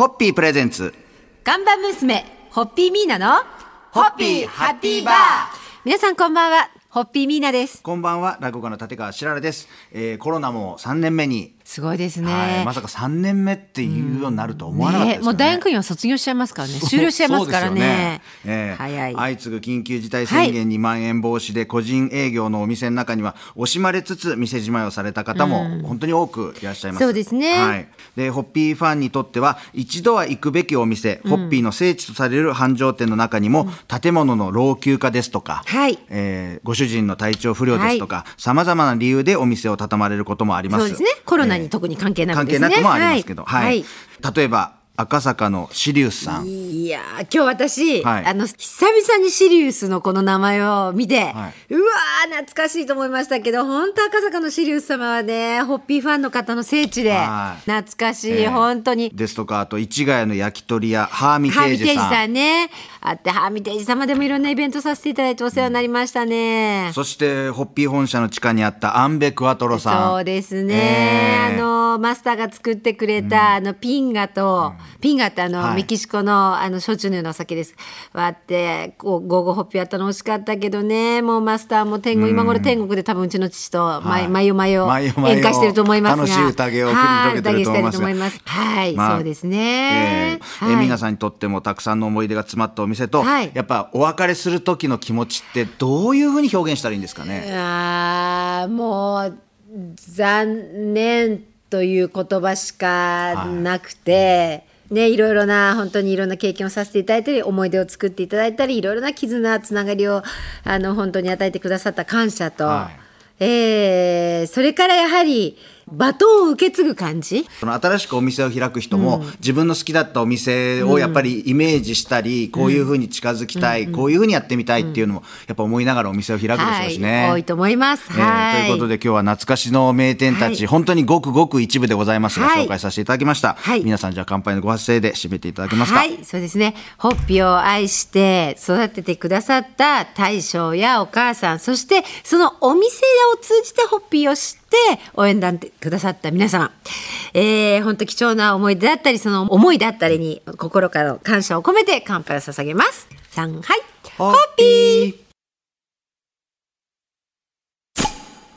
ホッピープレゼンツ。看板娘、ホッピーミーナの、ホッピーハッピーバー皆さんこんばんは、ホッピーミーナです。こんばんは、落語家の立川しららです。えー、コロナも3年目に、すごいですね。はい、まさか3年目っていうようになると思わなかったですよね。ねもう大学院は卒業しちゃいますからね。終了しちゃいますからね。ねえー早い。相次ぐ緊急事態宣言にまん延防止で個人営業のお店の中には惜しまれつつ店じまいをされた方も本当に多くいらっしゃいます。そうですねはい。で、ホッピーファンにとっては一度は行くべきお店、ホッピーの聖地とされる繁盛店の中にも建物の老朽化ですとか、はいえーご主人の体調不良ですとか、さまざまな理由でお店を畳まれることもあります。そうですね。コロナに特に関係なく関ですね。係なくもありますけど、はい。はい。例えば赤坂のシリウスさん。いやー今日私、はい。あの久々にシリウスのこの名前を見て、はうわー懐かしいと思いましたけど本当赤坂のシリウス様はねホッピーファンの方の聖地ではい。懐かしい、ええ。本当に。ですとかあと市ヶ谷の焼き鳥屋ハーミテハーミテージさんね。あってハーミテージ様でもいろんなイベントさせていただいてお世話になりましたね、そしてホッピー本社の地下にあったアンベクワトロさん。そうですね、ええ。あのマスターが作ってくれた、あのピンガと、ピンガってあの、はい。メキシコのあの焼酎のようなお酒です。割ってこう午後ホッピーあったの美味しかったけどね。もうマスターも天国、今頃天国で多分うちの父と毎毎夜毎夜毎夜毎夜宴会してると思いますが。楽しい宴を繰り広げてると思います。がはい宴してると思います。はい、まあそうですね、えーえーはい皆さんにとってもたくさんの思い出が詰まったお店と、はい。やっぱお別れする時の気持ちってどういうふうに表現したらいいんですかね、あーもう残念という言葉しかなくて、ね、いろいろな本当にいろんな経験をさせていただいたり思い出を作っていただいたりいろいろな絆つながりをあの本当に与えてくださった感謝と、はえーそれからやはりバトンを受け継ぐ感じ？その新しくお店を開く人も、自分の好きだったお店をやっぱりイメージしたり、こういうふうに近づきたい、こういうふうにやってみたいっていうのもやっぱ思いながらお店を開くでしょうしね。はい、多いと思います。えーはい、ということで今日は懐かしの名店たち、はい。本当にごくごく一部でございますが、はい。紹介させていただきました、はい。皆さんじゃあ乾杯のご発声で締めていただけますか、はい、そうですね。ホッピーを愛して育ててくださった大将やお母さん、そしてそのお店を通じてホッピーを知って応援団ってくださった皆様、えー、本当貴重な思い出だったり、その思いだったりに心からの感謝を込めて乾杯を捧げます。はい。ホッピー。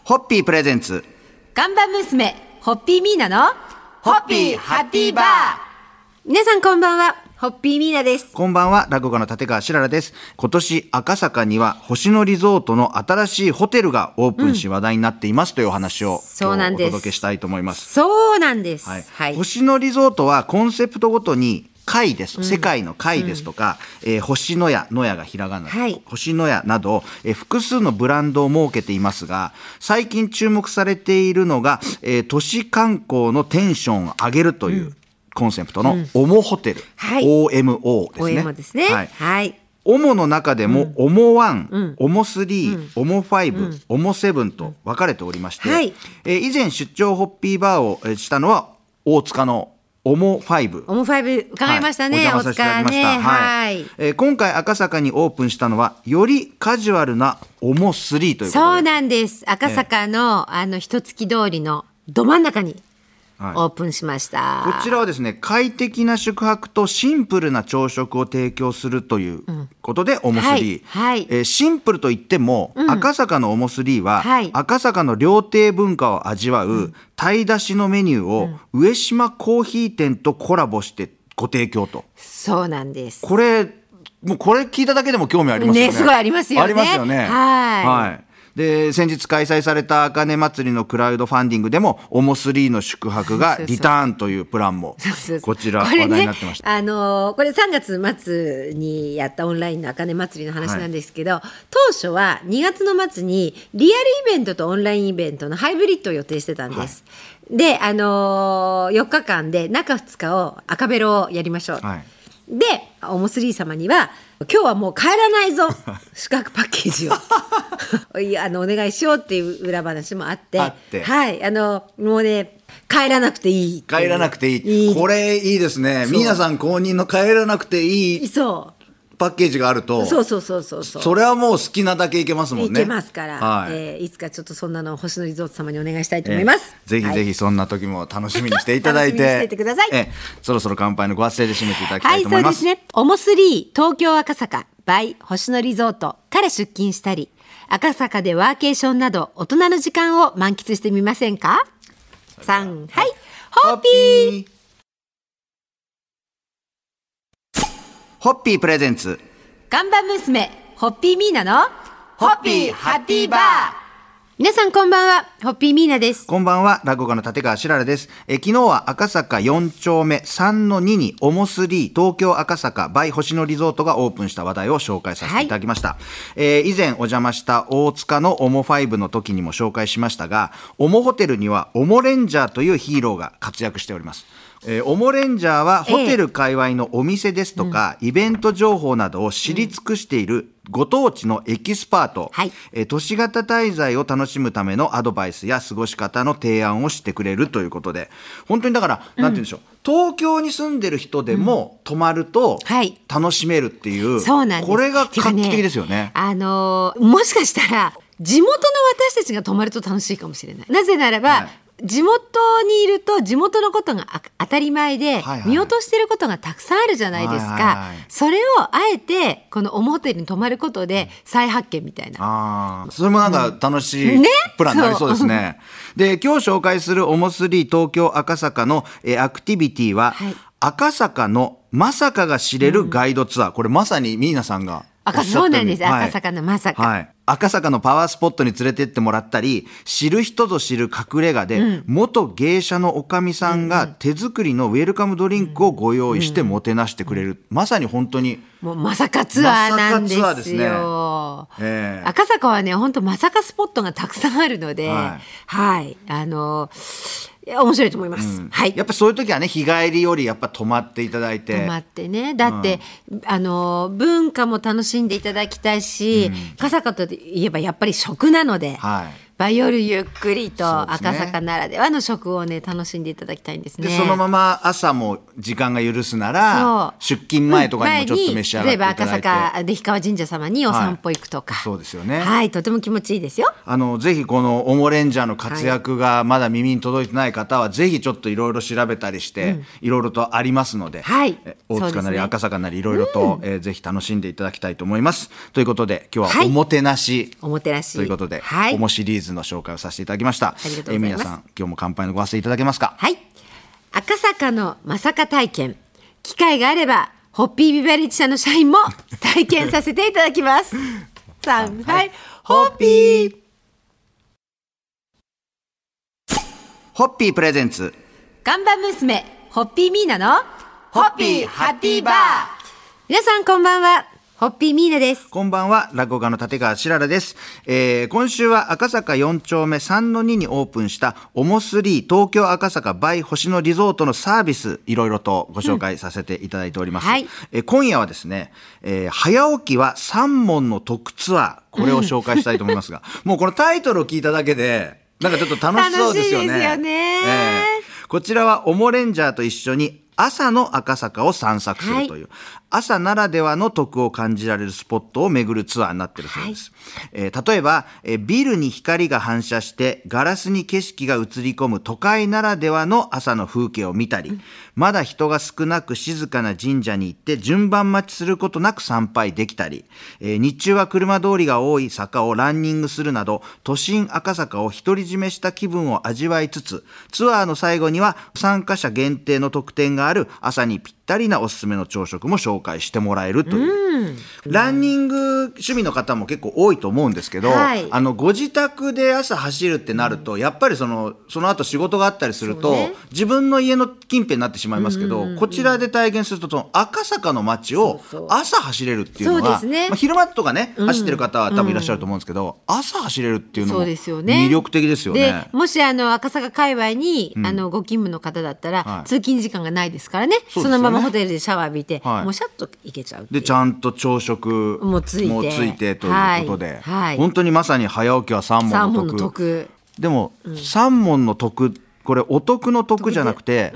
ホッピープレゼンツ。看板娘、ホッピーミーナのホッピーハッピーバー。皆さんこんばんは、ホッピーミーナです。こんばんは、落語家の立川しららです。今年赤坂には星野リゾートの新しいホテルがオープンし話題になっていますというお話を、そうなんですお届けしたいと思います。そうなんです。はいはい。星野リゾートはコンセプトごとに貝です、世界の貝ですとか、えー星のや野やがひらがな、はい星のやなど、えー複数のブランドを設けていますが最近注目されているのが、えー都市観光のテンションを上げるというコンセプトのオモホテル、はい OMO ですね。OM ですね。はいはい。オモの中でも、オモ1、オモ3、オモ5、オモ7と分かれておりまして、はいえー以前出張ホッピーバーをえーしたのは大塚のオモ5。オモファイブ伺いましたね。はい、おお邪魔させていただきました。疲れね。はい。えー今回赤坂にオープンしたのはよりカジュアルなオモ3ということで。そうなんです。赤坂の、あの一月通りのど真ん中にはいオープンしました。こちらはですね快適な宿泊とシンプルな朝食を提供するということで、オモ3、はい。はい。えーシンプルといっても、赤坂のオモ3は、はい。赤坂の料亭文化を味わう鯛出しのメニューを、上島コーヒー店とコラボしてご提供と。そうなんです。これもうこれ聞いただけでも興味ありますよね。ねすごいありますよね。ありますよね。はいで先日開催された茜祭りのクラウドファンディングでもオモ3の宿泊がリターンというプランもこちら話題になってました。あのーこれ3月末にやったオンラインの茜祭りの話なんですけど、当初は2月の末にリアルイベントとオンラインイベントのハイブリッドを予定してたんです。で、あのー、4日間で中2日を赤ベロをやりましょう。はいで、オモスリー様には、今日はもう帰らないぞ、宿泊パッケージを いやあのお願いしようっていう裏話もあって、はい、あのもうね、帰らなくていい帰らなくていい。これいいですね。皆さん公認の帰らなくていい。そう。パッケージがあるとそうそうそうそうそう。それはもう好きなだけいけますもんね。いけますから、はい。えーいつかちょっとそんなのを星野リゾート様にお願いしたいと思います、ぜひぜはい。ひそんな時も楽しみにしていただいて。楽しみにしていてください。ええ。そろそろ乾杯のご発声で締めていただきたはいい、と思いうま。そですすね。オモスリー東京赤坂。by 星野リゾートから出勤したり、赤坂でワーケーションなど大人の時間を満喫してみませんか？三はい、ホッピーホッピー presents看板娘、ホッピーミーナのホッピーハッピーバー皆さんこんばんは、ホッピーミーナです。こんばんは、落語家の立川しららです。え昨日は赤坂4丁目3の2に OMO three 東京赤坂 by 星野リゾートがオープンした話題を紹介させていただきました。えー以前お邪魔した大塚の OMO5の時にも紹介しましたが、 OMO ホテルには OMO レンジャーというヒーローが活躍しております。えーオモレンジャーはホテル界隈のお店ですとか、イベント情報などを知り尽くしているご当地のエキスパート、はい。えー都市型滞在を楽しむためのアドバイスや過ごし方の提案をしてくれるということで。本当にだから、なんて言うんでしょう。東京に住んでる人でも泊まるとはい。楽しめるっていう、そうなん。これが画期的ですよね。あのーもしかしたら地元の私たちが泊まると楽しいかもしれない。なぜならば、はい地元にいると地元のことがあ当たり前で、見落としてることがたくさんあるじゃないですか、それをあえてこのオモホテルに泊まることで再発見みたいな。ああ、それもなんか楽しいね？プランになりそう。ですね。で、今日紹介するオモスリー東京赤坂の、えーアクティビティは、はい。赤坂のまさかが知れるガイドツアー。これまさにミーナさんが赤そうなんです、はい。赤坂のまさか。はい。赤坂のパワースポットに連れてってもらったり、知る人ぞ知る隠れ家で、元芸者のおかみさんが手作りのウェルカムドリンクをご用意してもてなしてくれる。まさに本当に、もうまさかツアーなんですよ。ですね。ええ。赤坂はね、本当まさかスポットがたくさんあるので、ははいい、あのいや面白いと思います。はい。やっぱそういう時はね、日帰りよりやっぱ泊まっていただいて。泊まってねだって、あの文化も楽しんでいただきたいし、赤坂といえばやっぱり食なので、はいまあ夜ゆっくりと赤坂ならではの食をね楽しんでいただきたいんですね。で、そのまま朝も時間が許すなら、出勤前とかにもちょっと召し上がっていただいて。例えば赤坂で氷川神社様にお散歩行くとか、そうですよね。はいとても気持ちいいですよ。あのぜひこのオモレンジャーの活躍がまだ耳に届いてない方は、ぜひちょっといろいろ調べたりして、いろいろとありますので、はい。え大塚なり赤坂なりいろいろと、えーぜひ楽しんでいただきたいと思います。ということで今日ははい。おもてなし、おもてなし。ということで、はい。おもシリーズの紹介をさせていただきました。ありがとうございます皆さん今日も乾杯のご発声いただけますか？はい。赤坂のまさか体験。機会があれば、ホッピービバレッジ社の社員も 体験させていただきます。三、はい。ホッピー。ホッピープレゼンツ。看板娘、ホッピーミーナの、ホッピーハッピーバー皆さんこんばんは。ホッピーミーナです。こんばんは、落語家の立川しららです。えー今週は赤坂4丁目3の2にオープンしたオモスリー東京赤坂バイ星野リゾートのサービス、いろいろとご紹介させていただいております。はいえー今夜はですね、えー早起きは三問の特ツアー、これを紹介したいと思いますが、もうこのタイトルを聞いただけで、なんかちょっと楽しそうですよね。楽しいですよねえーこちらはオモレンジャーと一緒に朝の赤坂を散策するという、朝ならではの得を感じられるスポットを巡るツアーになっているそうです。えー例えば、えービルに光が反射してガラスに景色が映り込む都会ならではの朝の風景を見たり、まだ人が少なく静かな神社に行って順番待ちすることなく参拝できたり、えー日中は車通りが多い坂をランニングするなど、都心赤坂を独り占めした気分を味わいつつ、ツアーの最後には参加者限定の特典がある朝にぴったりなおすすめの朝食も紹介してもらえるという。ランニング趣味の方も結構多いと思うんですけど、はい。あの、ご自宅で朝走るってなると、やっぱりその、その後仕事があったりすると、ね。自分の家の近辺になってしまいますけど、こちらで体験すると、その赤坂の街を朝走れるっていうのが、そうですね。まあ、昼間とかね、走ってる方は多分いらっしゃると思うんですけど、朝走れるっていうのもそうですよね。魅力的ですよね。でもしあの赤坂界隈に、あのご勤務の方だったら、はい。通勤時間がないですからね。そのままホテルでシャワー浴びて、はい。もうシャッと行けちゃうでちゃんと朝食もついて。ということで、はい。はい。本当にまさに早起きは三三問の得得でも、三問の得これお得の得じゃなくて、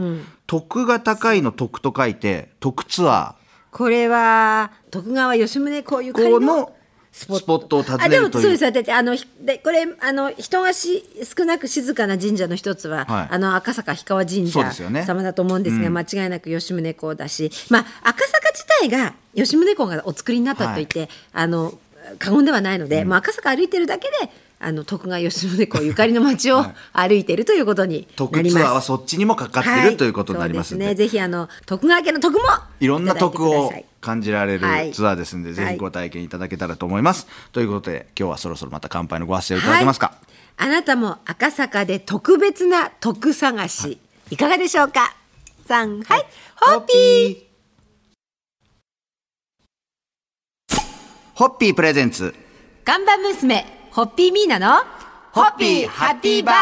得が高いの得と書いて得ツアー。これは徳川吉宗公ゆかりのこのスポット。を訪あでもねるという。そうです。だってあのひでこれあの人がし少なく静かな神社の一つは、はい。あの赤坂氷川神社そうですよね。様だと思うんですが、間違いなく吉宗公だし、まあ赤坂自体が吉宗公がお作りになったと言って、あの過言ではないので、まあ赤坂歩いてるだけであの徳川吉宗公ゆかりの街を歩いているということにな徳ります。ツアーはそっちにもかかってる、ということになりますね。ぜひあの徳川家の徳もいろんな徳を感じられるはい。ツアーですんで、ぜはい。ひご体験いただけたらと思います。ということで今日はそろそろまた乾杯のご発声をいただけますか、はい、あなたも赤坂で特別な徳探し、い、かがでしょうか？三はい、ホッピー。ホッピー。プレゼンツ。看板娘ホッピーミーナのホッピーハッピーバー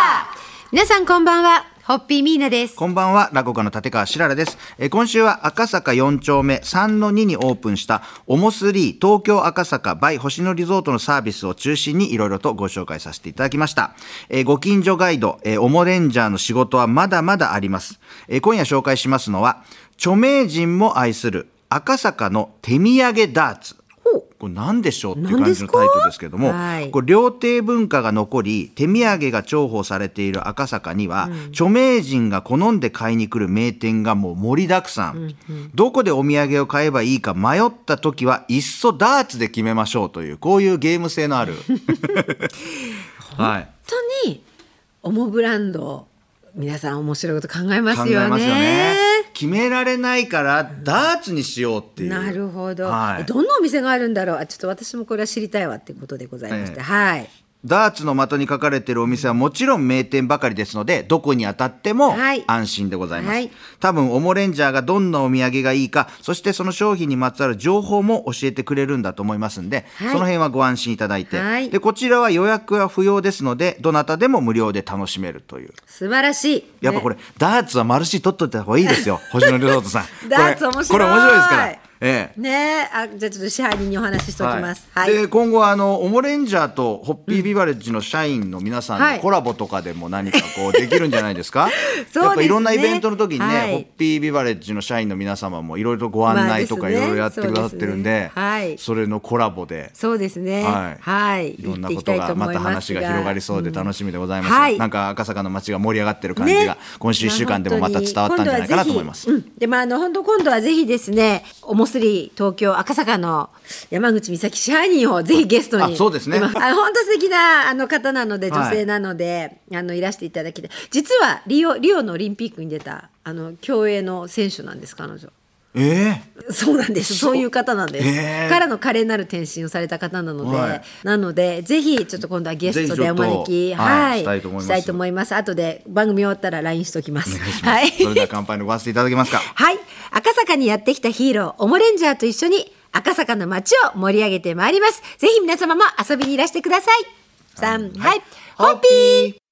皆さんこんばんはホッピーミーナですこんばんは、落語家の立川しららです。えー今週は赤坂4丁目3-2にオープンした、オモスリー東京赤坂バイ星野リゾートのサービスを中心にいろいろとご紹介させていただきました。えーご近所ガイド、えーオモレンジャーの仕事はまだまだあります。えー今夜紹介しますのは、著名人も愛する赤坂の手土産ダーツ。これ何でしょうっていう感じのタイトルですけども、はい。これ料亭文化が残り手土産が重宝されている赤坂には、著名人が好んで買いに来る名店がもう盛りだくさん、どこでお土産を買えばいいか迷った時はいっそダーツで決めましょうというこういうゲーム性のある。は い本当にオモブランド皆さん面白いこと考えますよね。考えますよね決められないからダーツにしようっていう。なるほど、はい。えどんなお店があるんだろう。あちょっと私もこれは知りたいわっていうことでございまして、ええ。はいダーツの的に書かれているお店はもちろん名店ばかりですのでどこに当たってもはい。安心でございます、はい。多分オモレンジャーがどんなお土産がいいかそしてその商品にまつわる情報も教えてくれるんだと思いますんで、はい。その辺はご安心いただいて、はい。でこちらは予約は不要ですのでどなたでも無料で楽しめるという。素晴らしい。やっぱこれ、ねダーツはマルシー取っといた方がいいですよ。星野リゾートさん。ダーツ面白い。これ面白いですからええ。ねえ。あじゃあちょっと支配人にお話ししておきます。はい、で今後はあのオモレンジャーとホッピービバレッジの社員の皆さんはい。のコラボとかでも何かこうできるんじゃないですか？すね。やっぱいろんなイベントの時にね、はい。ホッピービバレッジの社員の皆様もいろいろとご案内とかいろいろやってくださってるんで,、はい。それのコラボで。そうですね。はい。はい、いろんなことがまた話が広がりそうで楽しみでございます、はい。なんか赤坂の街が盛り上がってる感じが、今週1週間でもまた伝わったんじゃないかなと思います、でまああの本当今度はぜひですねおもすり東京赤坂の山口美咲支配人をぜひゲストにあそうですね。今あの本当素敵なあの方なのではい。女性なので、あのいらしていただきたい。実はリオリオのオリンピックに出たあの競泳の選手なんです彼女。ええそうなんです。そういう方なんです。へーからの華麗なる転身をされた方なので、はいなのでぜひちょっと今度はゲストでお招き、はいしたいと思いますしたいと思います。後で番組終わったら LINE しときます。はい。それでは乾杯のごわせていただけますか？はい。赤坂にやってきたヒーロー、オモレンジャーと一緒に赤坂の街を盛り上げてまいります。ぜひ皆様も遊びにいらしてください。三、はい。ホッピー